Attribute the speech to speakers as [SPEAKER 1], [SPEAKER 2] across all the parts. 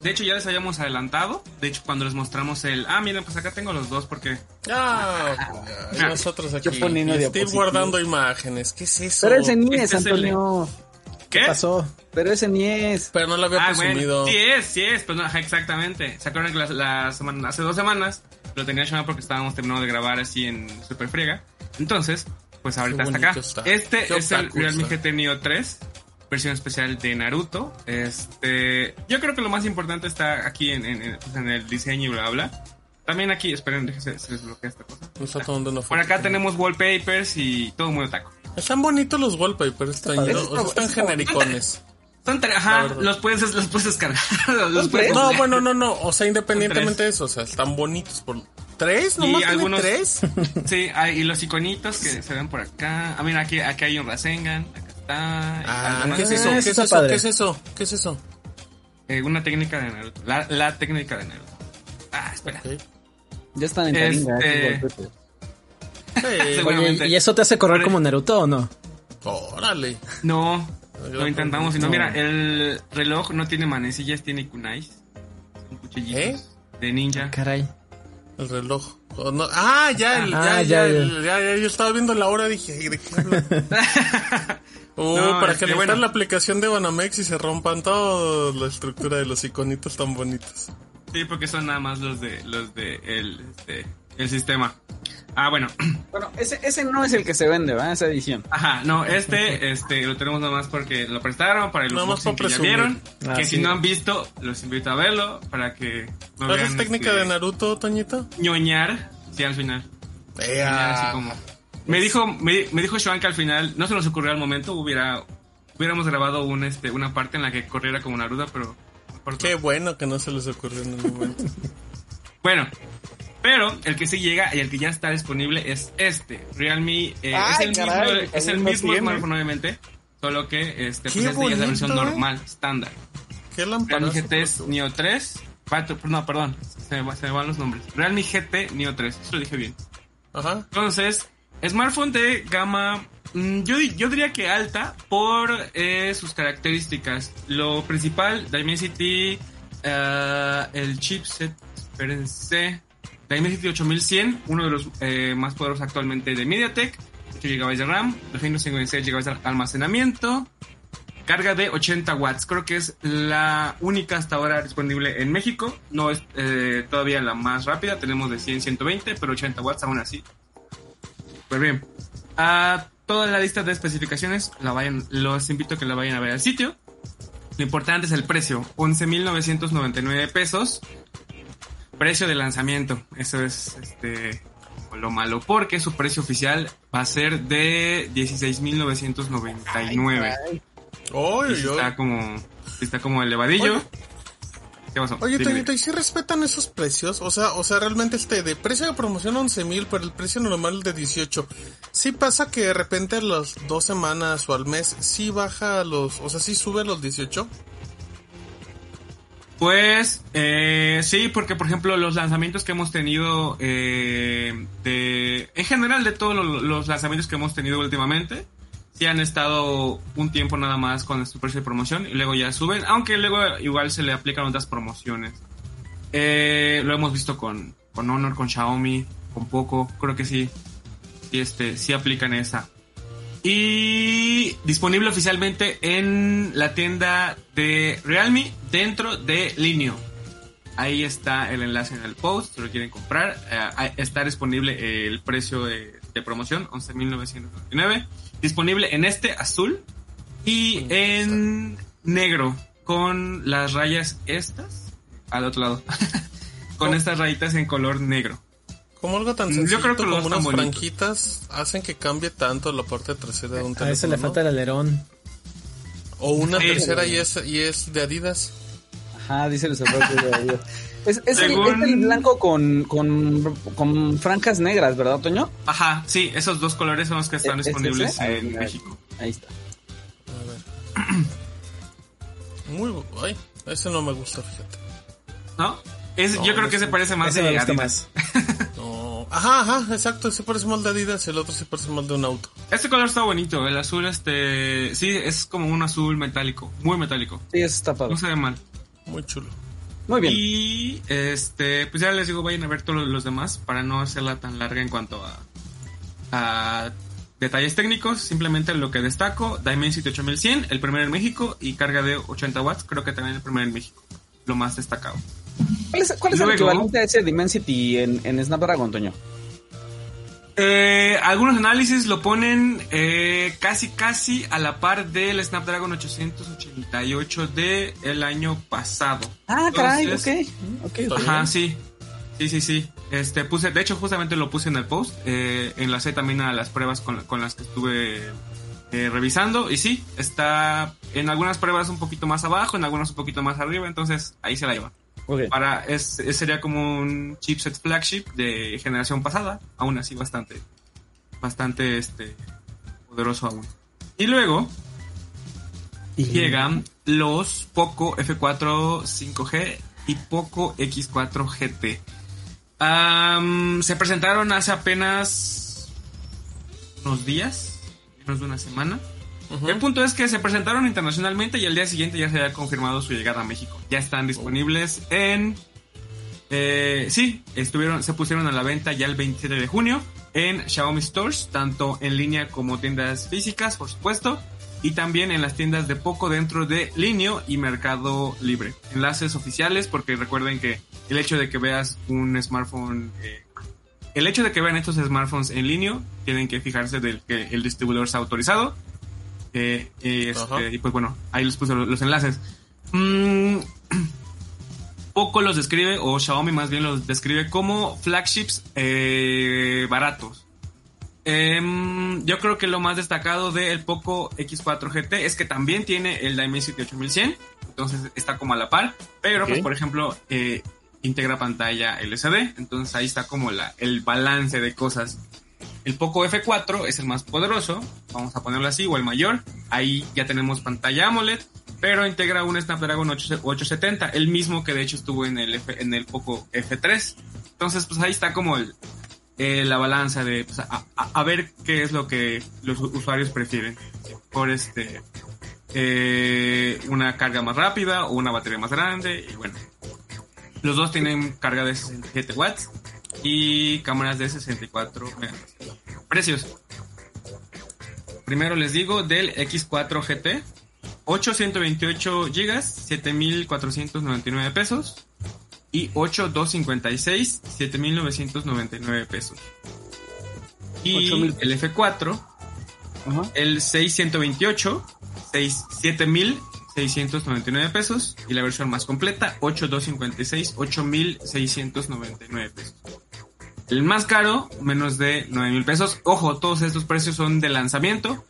[SPEAKER 1] De hecho, ya les habíamos adelantado. De hecho, cuando les mostramos el. Ah, miren, pues acá tengo los dos porque.
[SPEAKER 2] Ah, y nosotros aquí. Estoy guardando imágenes. ¿Qué es eso?
[SPEAKER 3] Pero ese ni es, Antonio.
[SPEAKER 1] ¿Qué?
[SPEAKER 3] ¿Qué pasó? Pero ese ni es.
[SPEAKER 2] Pero no lo había
[SPEAKER 1] Ah,
[SPEAKER 2] presumido.
[SPEAKER 1] bueno, sí es, sí es, pero no, ajá, exactamente. ¿Se acuerdan que la, la semana, hace dos semanas lo tenía llamado porque estábamos terminando de grabar así en Super Friega? Entonces, pues ahorita está acá.
[SPEAKER 2] está.
[SPEAKER 1] Este
[SPEAKER 2] Qué
[SPEAKER 1] es el Realme. GT Neo 3, versión especial de Naruto. Este, yo creo que lo más importante está aquí en, en- en- pues, en el diseño y bla bla. También aquí, esperen, déjense, se desbloquea esta cosa.
[SPEAKER 2] No está tomando una
[SPEAKER 1] Por acá tenemos wallpapers y todo muy otaco.
[SPEAKER 2] Están bonitos los wallpapers, están,
[SPEAKER 3] padre.
[SPEAKER 2] o sea, están genericones.
[SPEAKER 1] Son ajá, los puedes, los puedes descargar.
[SPEAKER 2] No, bueno, no, no. O sea, independientemente de eso, o sea, están bonitos. Por... ¿Tres? ¿Nomás
[SPEAKER 1] Y algunos-
[SPEAKER 2] tres?
[SPEAKER 1] Sí, hay, y los iconitos que se ven por acá. Ah, mira, aquí, aquí hay un Rasengan. Acá está.
[SPEAKER 2] Ah,
[SPEAKER 1] Algunas-
[SPEAKER 2] ¿qué es eso?
[SPEAKER 3] Ah,
[SPEAKER 2] ¿Qué
[SPEAKER 3] eso
[SPEAKER 2] es eso? ¿Qué es eso? ¿Qué es eso?
[SPEAKER 1] Eh, una técnica de Naruto. La, la técnica de Naruto. Ah, espera.
[SPEAKER 3] Ya están en taringa.
[SPEAKER 1] Este-.
[SPEAKER 2] Sí.
[SPEAKER 4] ¿y eso te hace correr como Naruto o no?
[SPEAKER 2] órale.
[SPEAKER 1] No, lo intentamos. Y no, mira, el reloj no tiene manecillas, tiene kunais. Son cuchillitos
[SPEAKER 2] ¿Eh?
[SPEAKER 1] de ninja.
[SPEAKER 4] Caray.
[SPEAKER 2] El reloj. Oh, no. Ah, ya, el,
[SPEAKER 4] Ah,
[SPEAKER 2] ya, ya,
[SPEAKER 4] ya,
[SPEAKER 2] ya, ya, Yo estaba viendo la hora y dije. Uh,
[SPEAKER 1] No,
[SPEAKER 2] para
[SPEAKER 1] este,
[SPEAKER 2] que le
[SPEAKER 1] bueno.
[SPEAKER 2] la aplicación de Banamex y se rompan toda la estructura de los iconitos tan bonitos.
[SPEAKER 1] Sí, porque son nada más los de los de el, este, el sistema. Ah, bueno.
[SPEAKER 3] Bueno, ese, ese no es el que se vende, ¿verdad? Esa edición.
[SPEAKER 1] Ajá, no, este, este, lo tenemos nada más porque lo prestaron para el
[SPEAKER 2] Nada más
[SPEAKER 1] unboxing
[SPEAKER 2] para
[SPEAKER 1] que ya vieron.
[SPEAKER 4] Ah,
[SPEAKER 1] que
[SPEAKER 4] sí.
[SPEAKER 1] si no han visto, los invito a verlo para que no
[SPEAKER 2] ¿Haces
[SPEAKER 1] vean,
[SPEAKER 2] técnica
[SPEAKER 1] este,
[SPEAKER 2] de Naruto, Toñito?
[SPEAKER 1] ñoñar. Sí, al final. Ñoñar así como. Me dijo, me, me dijo Joan que al final, no se nos ocurrió al momento, hubiera, hubiéramos grabado un, este, una parte en la que corriera como Naruto, pero. no.
[SPEAKER 2] Qué bueno que no se les ocurrió en el momento.
[SPEAKER 1] Bueno, pero el que sí llega y el que ya está disponible es este. Realme eh,
[SPEAKER 3] Ay,
[SPEAKER 1] es el
[SPEAKER 3] caray,
[SPEAKER 1] mismo, es el mismo smourphone, obviamente. Solo que este, pues este ya es la versión
[SPEAKER 2] ¿eh?
[SPEAKER 1] normal, estándar.
[SPEAKER 2] ¿Qué
[SPEAKER 1] Realme? GT es Neo 3. Pato- No, perdón, se me, va- se me van los nombres. Realme GT Neo 3, eso lo dije bien.
[SPEAKER 2] Ajá.
[SPEAKER 1] Entonces, smartphone de gama, mm, yo, di- yo diría que alta por eh, sus características. Lo principal, Dimensity, eh, el chipset, espérense, Dimensity 8100, uno de los eh, más poderosos actualmente de MediaTek, 8 GB de RAM, 256 GB de almacenamiento, carga de 80 watts. Creo que es la única hasta ahora disponible en México. No es todavía la más rápida. Tenemos de 100, 120, pero 80 watts aún así. Pues bien. A toda la lista de especificaciones, la vayan, los invito a que la vayan a ver al sitio. Lo importante es el precio, 11.999 pesos. Precio de lanzamiento, eso es este lo malo, porque su precio oficial va a ser de 16.999.
[SPEAKER 2] Oye,
[SPEAKER 1] Y sí
[SPEAKER 2] yo.
[SPEAKER 1] está como, está como elevadillo.
[SPEAKER 2] Oye.
[SPEAKER 1] ¿Qué pasó?
[SPEAKER 2] Oye,
[SPEAKER 1] Dime.
[SPEAKER 2] Toñito, ¿y si respetan esos precios? O sea, o sea, realmente este de precio de promoción 11 mil, pero el precio normal de 18. Sí pasa que de repente a las dos semanas o al mes sí baja los, o sea, sí sube los 18.
[SPEAKER 1] Pues eh, sí, porque por ejemplo los lanzamientos que hemos tenido eh, de, en general de todos lo- los lanzamientos que hemos tenido últimamente, sí han estado un tiempo nada más con su precio de promoción y luego ya suben, aunque luego igual se le aplican otras promociones. Eh, lo hemos visto con, con Honor, con Xiaomi, con Poco, creo que sí, sí, este, sí aplican esa. Y disponible oficialmente en la tienda de Realme dentro de Linio. Ahí está el enlace en el post, si lo quieren comprar. Eh, está disponible el precio de, de promoción, 11.999. Disponible en este azul y en negro con las rayas estas al otro lado. con estas rayitas en color negro.
[SPEAKER 2] Como algo tan
[SPEAKER 1] Yo
[SPEAKER 2] sencillo
[SPEAKER 1] creo que los
[SPEAKER 2] como unas franquitas hacen que cambie tanto la parte trasera de un
[SPEAKER 4] A
[SPEAKER 2] teléfono.
[SPEAKER 4] ese le falta el alerón.
[SPEAKER 2] O una
[SPEAKER 1] Sí.
[SPEAKER 2] tercera y es, y es de Adidas.
[SPEAKER 3] Ajá, dice el usuario de Dios. Es, es, el,
[SPEAKER 1] Según-
[SPEAKER 3] es el blanco con, con, con franjas negras, ¿verdad, Toño?
[SPEAKER 1] Ajá, sí, esos dos colores son los que están
[SPEAKER 3] ¿Es
[SPEAKER 1] disponibles
[SPEAKER 3] ese?
[SPEAKER 1] En
[SPEAKER 3] ahí.
[SPEAKER 1] México.
[SPEAKER 3] Ahí está.
[SPEAKER 2] Muy. bu- Ay, ese no me gusta, fíjate.
[SPEAKER 1] ¿No? Es,
[SPEAKER 2] No,
[SPEAKER 1] yo creo que se
[SPEAKER 2] sé.
[SPEAKER 1] parece más
[SPEAKER 4] Ese
[SPEAKER 1] de Adidas.
[SPEAKER 4] más.
[SPEAKER 2] No. Ajá, ajá, exacto. Ese parece mal de Adidas, el otro sí parece mal de un auto.
[SPEAKER 1] Este color está bonito, el azul este, sí, es como un azul metálico, muy metálico.
[SPEAKER 3] Sí, eso está padre.
[SPEAKER 1] No se ve mal.
[SPEAKER 2] Muy chulo.
[SPEAKER 3] Muy bien.
[SPEAKER 1] Y este, pues ya les digo, vayan a ver todos los demás para no hacerla tan larga en cuanto a, a detalles técnicos. Simplemente lo que destaco, Dimensity 8100, el primero en México y carga de 80 watts, creo que también el primero en México. Lo más destacado.
[SPEAKER 3] ¿Cuál es, cuál es el equivalente a ese Dimensity en, en Snapdragon, Toño?
[SPEAKER 1] Eh, algunos análisis lo ponen eh, casi casi a la par del Snapdragon 888 del el año pasado.
[SPEAKER 3] Ah, caray,
[SPEAKER 1] Entonces,
[SPEAKER 3] ok. Ok,
[SPEAKER 2] Está
[SPEAKER 3] ok.
[SPEAKER 1] Ajá, sí. Sí, sí, sí. Este, puse, de hecho, justamente lo puse en el post. Eh, enlacé también a las pruebas con, con las que estuve eh, revisando. Y sí, está en algunas pruebas un poquito más abajo, en algunas un poquito más arriba. Entonces, ahí se la lleva. Para, es, es- sería como un chipset flagship de generación pasada. Aún así, bastante, bastante, este, poderoso aún. Y luego,
[SPEAKER 3] Y-
[SPEAKER 1] llegan los Poco F4 5G y Poco X4 GT. Se presentaron hace apenas unos días, menos de una semana. El punto es que se presentaron internacionalmente y al día siguiente ya se había confirmado su llegada a México. Ya están disponibles en... eh, sí, estuvieron, se pusieron a la venta ya el 27 de junio en Xiaomi Stores, tanto en línea como tiendas físicas, por supuesto, y también en las tiendas de Poco dentro de Linio y Mercado Libre. Enlaces oficiales, porque recuerden que el hecho de que veas un smartphone... eh, el hecho de que vean estos smartphones en línea, tienen que fijarse del que el distribuidor está autorizado. Eh, y, este, y pues bueno, ahí les puse los, los enlaces. Mm, Poco los describe, o Xiaomi más bien los describe como flagships eh, baratos. Em, yo creo que lo más destacado del Poco X4 GT es que también tiene el Dimensity 8100, entonces está como a la par, pero pues por ejemplo eh, integra pantalla LCD, entonces ahí está como la, el balance de cosas. El Poco F4 es el más poderoso, vamos a ponerlo así, o el mayor. Ahí ya tenemos pantalla AMOLED, pero integra un Snapdragon 8 870, el mismo que de hecho estuvo en el, F- en el Poco F3. Entonces, pues ahí está como eh, la balanza de pues, a, ver qué es lo que los usuarios prefieren. Por este eh, una carga más rápida o una batería más grande. Y bueno, los dos tienen carga de 67 watts y cámaras de 64 megapíxeles. Precios. Primero les digo del X4 GT. 8 128 GB, 7499 pesos. Y 8 256, 7999 pesos. Y
[SPEAKER 3] 8000.
[SPEAKER 1] el F4,
[SPEAKER 3] Ajá.
[SPEAKER 1] el 6128, 6, 7699 pesos. Y la versión más completa, 8256, 8699 pesos. El más caro, menos de 9000 pesos. Ojo, todos estos precios son de lanzamiento.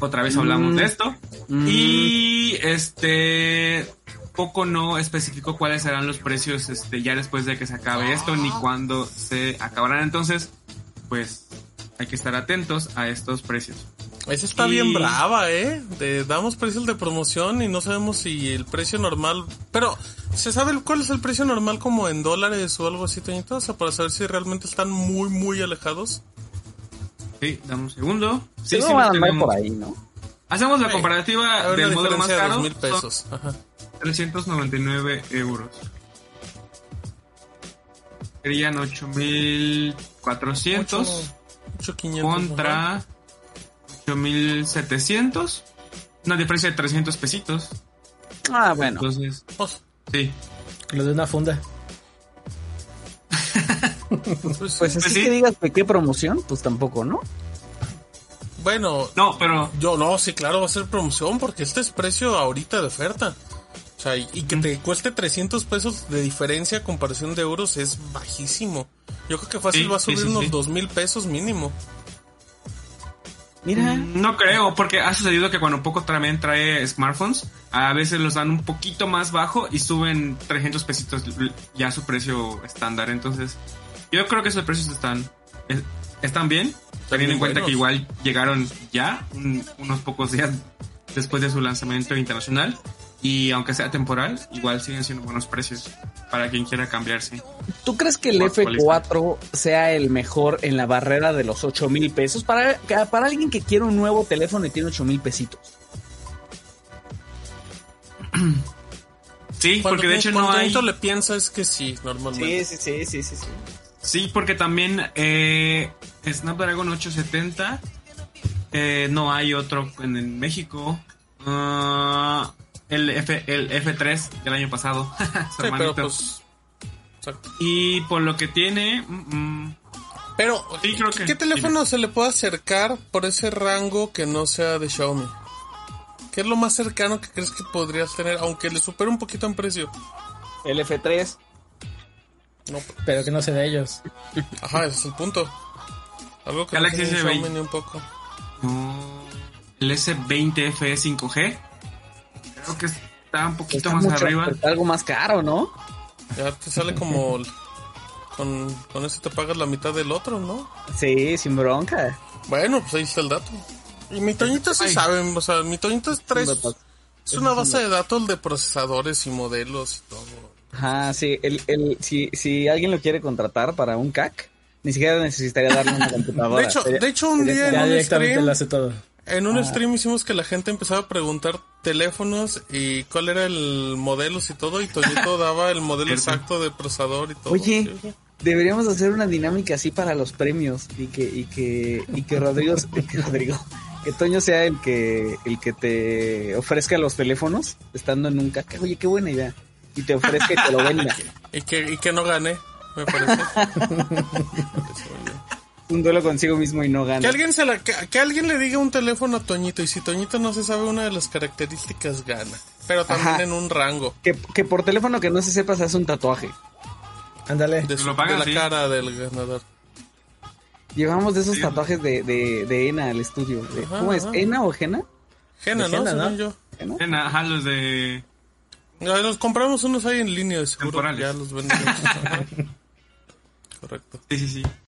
[SPEAKER 1] Otra vez hablamos
[SPEAKER 3] Mm.
[SPEAKER 1] de esto.
[SPEAKER 3] Mm.
[SPEAKER 1] Y este poco no especificó cuáles serán los precios este ya después de que se acabe esto ni cuándo se acabarán. Entonces, pues hay que estar atentos a estos precios.
[SPEAKER 2] Esa está
[SPEAKER 1] Y-
[SPEAKER 2] bien brava, ¿eh? De- damos precios de promoción y no sabemos si el precio normal... Pero, ¿se sabe cuál es el precio normal como en dólares o algo así, Toñito? O sea, para saber si realmente están muy, muy alejados.
[SPEAKER 1] Sí, dame un segundo. Sí,
[SPEAKER 3] Sí, van a por ahí, ¿no?
[SPEAKER 1] Hacemos la comparativa del modelo más
[SPEAKER 2] de
[SPEAKER 1] caro.
[SPEAKER 2] dos mil
[SPEAKER 1] son
[SPEAKER 2] pesos. Ajá.
[SPEAKER 1] 399 euros. Serían 8400
[SPEAKER 2] Ocho- ocho quinientos, ajá.
[SPEAKER 1] contra 8700. Una diferencia de 300 pesitos.
[SPEAKER 3] Ah, bueno.
[SPEAKER 1] Entonces,
[SPEAKER 2] Pues,
[SPEAKER 1] sí.
[SPEAKER 4] Lo de una funda.
[SPEAKER 2] pues,
[SPEAKER 3] Pues así
[SPEAKER 1] sí.
[SPEAKER 3] que digas que qué promoción, pues tampoco, ¿no?
[SPEAKER 2] bueno,
[SPEAKER 1] No, pero
[SPEAKER 2] yo no, sí, claro, va a ser promoción porque este es precio ahorita de oferta. O sea, y, y que te cueste 300 pesos de diferencia a comparación de euros es bajísimo. Yo creo que fácil
[SPEAKER 1] Sí,
[SPEAKER 2] va a subir
[SPEAKER 1] sí,
[SPEAKER 2] unos
[SPEAKER 1] sí.
[SPEAKER 2] 2 mil pesos mínimo.
[SPEAKER 3] Mira.
[SPEAKER 1] Mm, No creo, porque ha sucedido que cuando poco también trae smartphones, a veces los dan un poquito más bajo y suben 300 pesitos ya su precio estándar. Entonces, yo creo que esos precios están, es- están bien, teniendo en cuenta
[SPEAKER 2] buenos.
[SPEAKER 1] que igual llegaron ya un- unos pocos días después de su lanzamiento internacional. Y aunque sea temporal, igual siguen siendo buenos precios para quien quiera cambiarse.
[SPEAKER 3] ¿Tú crees que el
[SPEAKER 1] Por
[SPEAKER 3] F4 sea el mejor en la barrera de los 8 mil pesos? Para, para alguien que quiere un nuevo teléfono y tiene 8 mil pesitos.
[SPEAKER 1] Sí,
[SPEAKER 2] Cuando,
[SPEAKER 1] porque de hecho no
[SPEAKER 2] cuando
[SPEAKER 1] hay...
[SPEAKER 2] Le piensa es que sí, normalmente.
[SPEAKER 3] sí, sí, sí, sí, sí.
[SPEAKER 1] Sí, porque también eh, Snapdragon 870 eh, no hay otro en, en México. Ah, el, F, el F3 del año pasado. su
[SPEAKER 2] Sí, pero pues. exacto.
[SPEAKER 1] Y por lo que tiene... mm, mm,
[SPEAKER 2] Pero,
[SPEAKER 1] Sí, creo que-
[SPEAKER 2] ¿qué teléfono se le puede acercar por ese rango que no sea de Xiaomi? ¿Qué es lo más cercano que crees que podrías tener, aunque le supere un poquito en precio?
[SPEAKER 3] El F3.
[SPEAKER 2] No,
[SPEAKER 4] Pero que no sé de ellos.
[SPEAKER 2] ajá, ese es el punto. Algo que
[SPEAKER 1] Galaxy
[SPEAKER 2] no tiene
[SPEAKER 1] S20.
[SPEAKER 2] Xiaomi ni un poco.
[SPEAKER 1] no, el S20 FE 5G. Creo que está un poquito
[SPEAKER 3] Está
[SPEAKER 1] más
[SPEAKER 3] mucho-
[SPEAKER 1] arriba.
[SPEAKER 3] está algo más caro, ¿no?
[SPEAKER 2] Ya te sale como... Con, con eso te pagas la mitad del otro, ¿no?
[SPEAKER 3] Sí, sin bronca.
[SPEAKER 2] Bueno, pues ahí está el dato. Y mi Toñito sí
[SPEAKER 1] Ay.
[SPEAKER 2] sabe, o sea, mi Toñito es tres... Es una base de datos de procesadores y modelos y todo.
[SPEAKER 3] Ajá, sí. El, el, si, si alguien lo quiere contratar para un CAC, ni siquiera necesitaría darle una computadora.
[SPEAKER 2] De hecho,
[SPEAKER 3] Sería-
[SPEAKER 2] de hecho un día en
[SPEAKER 4] Ya
[SPEAKER 2] un
[SPEAKER 4] directamente
[SPEAKER 2] stream,
[SPEAKER 4] lo hace todo.
[SPEAKER 2] en
[SPEAKER 3] Ah.
[SPEAKER 2] un stream hicimos que la gente empezaba a preguntar teléfonos y cuál era el modelo y todo y Toñito daba el modelo exacto de procesador y todo.
[SPEAKER 3] Oye,
[SPEAKER 2] Sí,
[SPEAKER 3] deberíamos hacer una dinámica así para los premios y que y que y que Rodrigo, que Rodrigo, que Toño sea el que el que te ofrezca los teléfonos estando en un CAC. Oye, qué buena idea. Y te ofrezca y te lo venda.
[SPEAKER 2] Y que, y que no gané, me parece.
[SPEAKER 3] Un duelo consigo mismo y no
[SPEAKER 2] que
[SPEAKER 3] gana.
[SPEAKER 2] alguien se la, que, que alguien le diga un teléfono a Toñito y si Toñito no se sabe una de las características gana. Pero también
[SPEAKER 3] Ajá.
[SPEAKER 2] en un rango
[SPEAKER 3] Que, que por teléfono que no se sepa se hace un tatuaje.
[SPEAKER 4] Ándale.
[SPEAKER 2] de, su-
[SPEAKER 1] Lo pagan,
[SPEAKER 2] de la
[SPEAKER 1] sí.
[SPEAKER 2] cara del ganador.
[SPEAKER 3] Llevamos de esos
[SPEAKER 1] Sí.
[SPEAKER 3] tatuajes de, de, de Ena al estudio. De-
[SPEAKER 2] Ajá,
[SPEAKER 3] ¿Cómo es? ¿Ena o Jena?
[SPEAKER 2] Gena,
[SPEAKER 4] De
[SPEAKER 2] ¿no?
[SPEAKER 4] Gena, ¿no?
[SPEAKER 2] Yo.
[SPEAKER 3] ¿Jena?
[SPEAKER 1] En, ajá, los de...
[SPEAKER 2] Los compramos unos ahí en línea, de seguro.
[SPEAKER 1] Temporales.
[SPEAKER 2] Ya los vendemos. Correcto.
[SPEAKER 1] Sí, sí, sí.